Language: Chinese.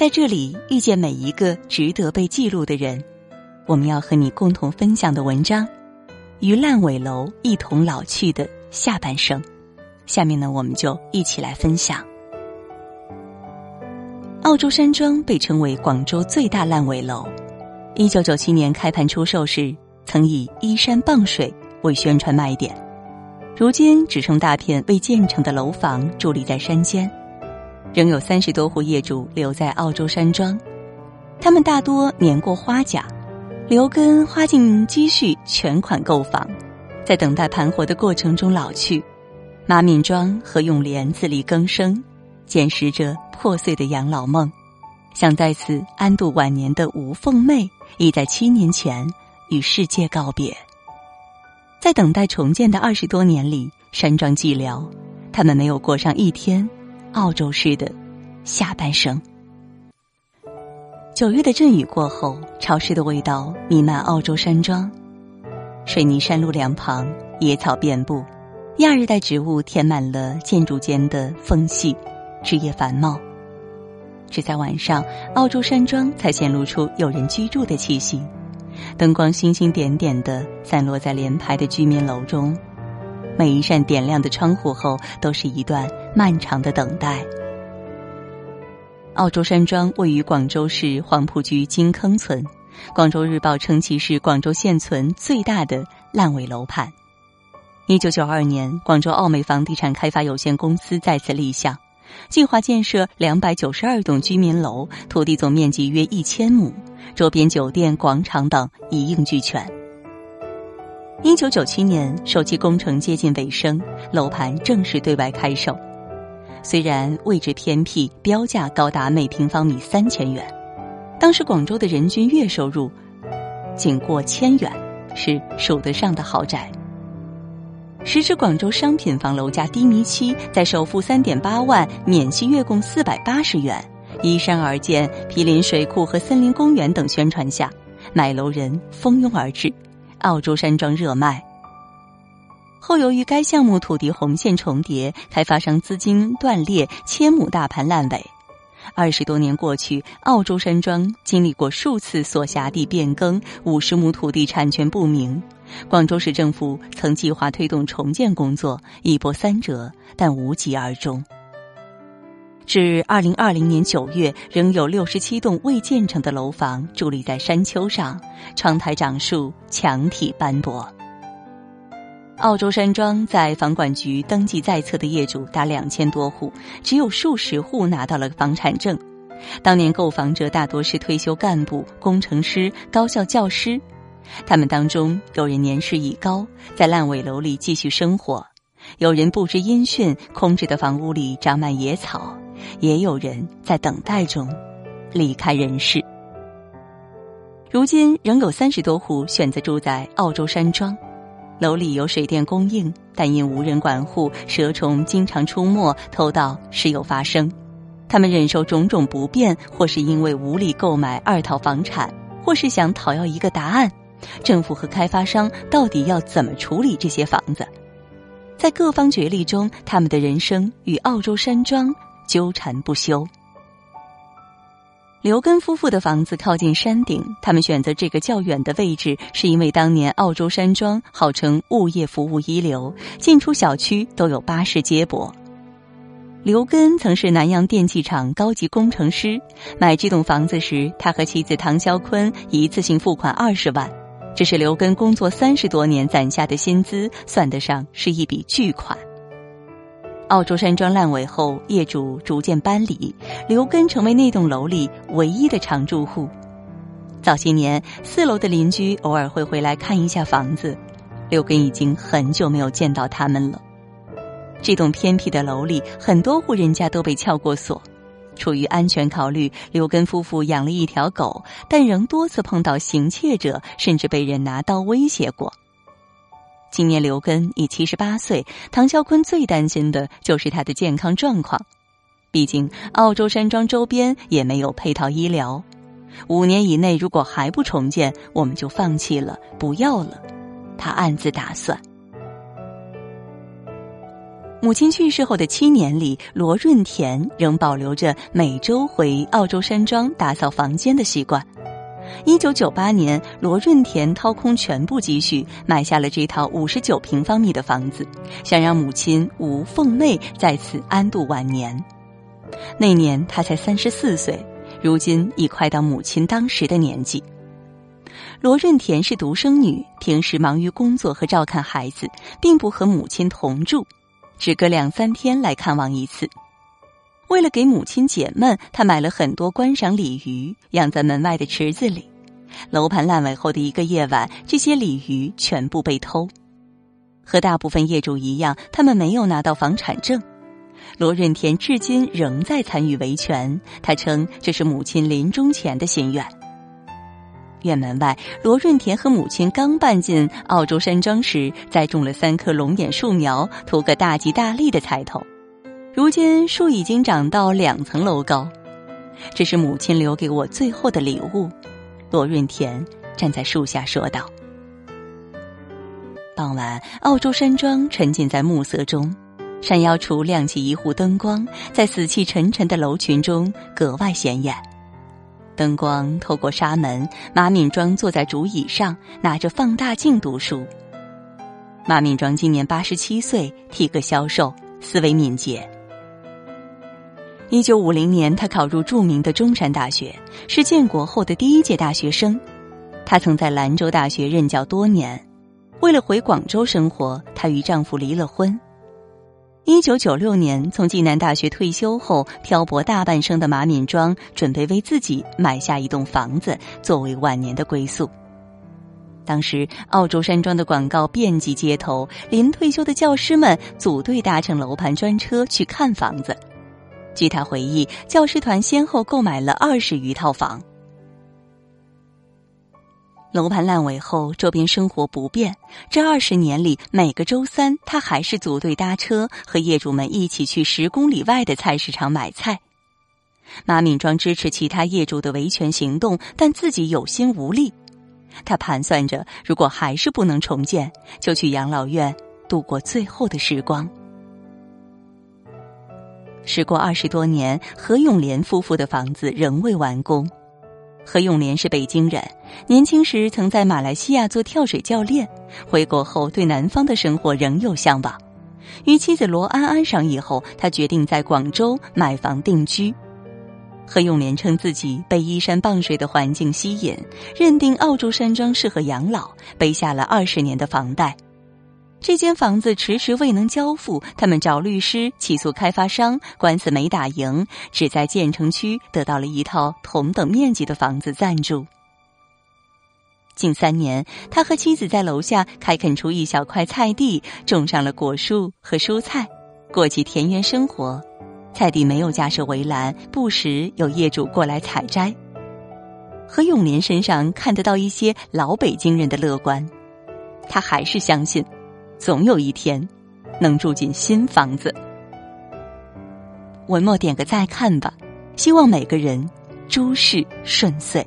在这里遇见每一个值得被记录的人。我们要和你共同分享的文章，《与烂尾楼一同老去的下半生》。下面呢，我们就一起来分享。澳洲山庄被称为广州最大烂尾楼。一九九七年开盘出售时，曾以依山傍水为宣传卖点，如今只剩大片未建成的楼房伫立在山间，仍有三十多户业主留在澳洲山庄，他们大多年过花甲。留根花尽积蓄全款购房，在等待盘活的过程中老去。马敏庄和永莲自力更生，捡拾着破碎的养老梦，想在此安度晚年的吴凤妹，已在七年前与世界告别。在等待重建的二十多年里，山庄寂寥，他们没有过上一天澳洲式的下半生。九月的阵雨过后，潮湿的味道弥漫澳洲山庄。水泥山路两旁，野草遍布，亚热带植物填满了建筑间的缝隙，枝叶繁茂。只在晚上，澳洲山庄才显露出有人居住的气息。灯光星星点点的散落在连排的居民楼中，每一扇点亮的窗户后，都是一段漫长的等待。澳洲山庄位于广州市黄埔区金坑村，广州日报称其是广州现存最大的烂尾楼盘。一九九二年，广州奥美房地产开发有限公司再次立项，计划建设两百九十二栋居民楼，土地总面积约一千亩，周边酒店、广场等一应俱全。一九九七年，首期工程接近尾声，楼盘正式对外开售。虽然位置偏僻，标价高达每平方米三千元，当时广州的人均月收入仅过千元，是数得上的豪宅。时值广州商品房楼价低迷期，在首付三点八万、免息月供四百八十元、依山而建、毗邻水库和森林公园等宣传下，买楼人蜂拥而至，澳洲山庄热卖。后由于该项目土地红线重叠，开发商资金断裂，千亩大盘烂尾。二十多年过去，澳洲山庄经历过数次所辖地变更，五十亩土地产权不明。广州市政府曾计划推动重建工作，一波三折，但无疾而终。至二零二零年九月，仍有六十七栋未建成的楼房伫立在山丘上，窗台长树，墙体斑驳。澳洲山庄在房管局登记在册的业主达两千多户，只有数十户拿到了房产证。当年购房者大多是退休干部、工程师、高校教师，他们当中有人年事已高，在烂尾楼里继续生活；有人不知音讯，空置的房屋里长满野草；也有人在等待中离开人世。如今仍有三十多户选择住在澳洲山庄。楼里有水电供应，但因无人管护，蛇虫经常出没，偷盗时有发生。他们忍受种种不便，或是因为无力购买二套房产，或是想讨要一个答案：政府和开发商到底要怎么处理这些房子？在各方角力中，他们的人生与澳洲山庄纠缠不休。刘根夫妇的房子靠近山顶，他们选择这个较远的位置，是因为当年澳洲山庄号称物业服务一流，进出小区都有巴士接驳。刘根曾是南洋电器厂高级工程师，买这栋房子时，他和妻子唐肖坤一次性付款二十万，这是刘根工作三十多年攒下的薪资，算得上是一笔巨款。澳洲山庄烂尾后，业主逐渐搬离，刘根成为那栋楼里唯一的常住户。早些年，四楼的邻居偶尔会回来看一下房子，刘根已经很久没有见到他们了。这栋偏僻的楼里，很多户人家都被撬过锁。出于安全考虑，刘根夫妇养了一条狗，但仍多次碰到行窃者，甚至被人拿刀威胁过。今年刘根已七十八岁，唐肖坤最担心的就是他的健康状况。毕竟澳洲山庄周边也没有配套医疗，五年以内如果还不重建，我们就放弃了，不要了。他暗自打算。母亲去世后的七年里，罗润田仍保留着每周回澳洲山庄打扫房间的习惯。一九九八年，罗润田掏空全部积蓄买下了这套五十九平方米的房子，想让母亲吴凤妹在此安度晚年。那年他才三十四岁，如今已快到母亲当时的年纪。罗润田是独生女，平时忙于工作和照看孩子，并不和母亲同住。只隔两三天来看望一次。为了给母亲解闷，他买了很多观赏鲤鱼，养在门外的池子里。楼盘烂尾后的一个夜晚，这些鲤鱼全部被偷。和大部分业主一样，他们没有拿到房产证。罗润田至今仍在参与维权，他称这是母亲临终前的心愿。院门外，罗润田和母亲刚搬进澳洲山庄时，栽种了三棵龙眼树苗，图个大吉大利的彩头。如今树已经长到两层楼高，这是母亲留给我最后的礼物。罗润田站在树下说道。傍晚，澳洲山庄沉浸在暮色中，山腰处亮起一户灯光，在死气沉沉的楼群中格外显眼。灯光透过纱门，马敏庄坐在竹椅上，拿着放大镜读书。马敏庄今年八十七岁，体格消瘦，思维敏捷。一九五零年，他考入著名的中山大学，是建国后的第一届大学生。他曾在兰州大学任教多年，为了回广州生活，她与丈夫离了婚。一九九六年，从暨南大学退休后，漂泊大半生的马敏庄准备为自己买下一栋房子，作为晚年的归宿。当时，澳洲山庄的广告遍及街头，临退休的教师们组队搭乘楼盘专车去看房子。据他回忆，教师团先后购买了二十余套房。楼盘烂尾后，周边生活不便。这二十年里，每个周三，他还是组队搭车，和业主们一起去十公里外的菜市场买菜。马敏庄支持其他业主的维权行动，但自己有心无力。他盘算着，如果还是不能重建，就去养老院度过最后的时光。时过二十多年，何永莲夫妇的房子仍未完工。何永莲是北京人，年轻时曾在马来西亚做跳水教练，回国后对南方的生活仍有向往。与妻子罗安安上以后，他决定在广州买房定居。何永莲称自己被依山傍水的环境吸引，认定澳洲山庄适合养老，背下了二十年的房贷。这间房子迟迟未能交付，他们找律师起诉开发商，官司没打赢，只在建成区得到了一套同等面积的房子暂住。近三年，他和妻子在楼下开垦出一小块菜地，种上了果树和蔬菜，过起田园生活。菜地没有架设围栏，不时有业主过来采摘。何永莲身上看得到一些老北京人的乐观，他还是相信。总有一天，能住进新房子。文末点个再看吧，希望每个人诸事顺遂。